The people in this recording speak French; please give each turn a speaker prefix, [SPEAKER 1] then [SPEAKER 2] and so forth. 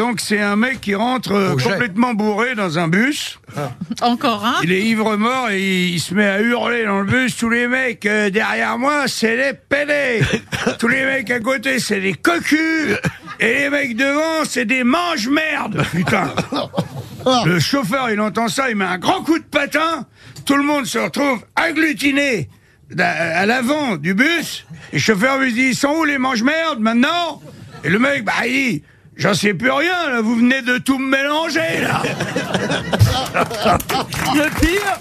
[SPEAKER 1] donc c'est un mec qui rentre euh, complètement bourré dans un bus.
[SPEAKER 2] Encore un
[SPEAKER 1] Il est ivre mort et il, il se met à hurler dans le bus. Tous les mecs euh, derrière moi, c'est les pédés. Tous les mecs à côté, c'est des cocus. Et les mecs devant, c'est des mange-merde. Putain. Le chauffeur, il entend ça, il met un grand coup de patin. Tout le monde se retrouve agglutiné à à l'avant du bus. Et le chauffeur lui dit, ils sont où les mange-merde maintenant? Et le mec, bah, il dit, j'en sais plus rien, là, vous venez de tout me mélanger, là.
[SPEAKER 3] Le pire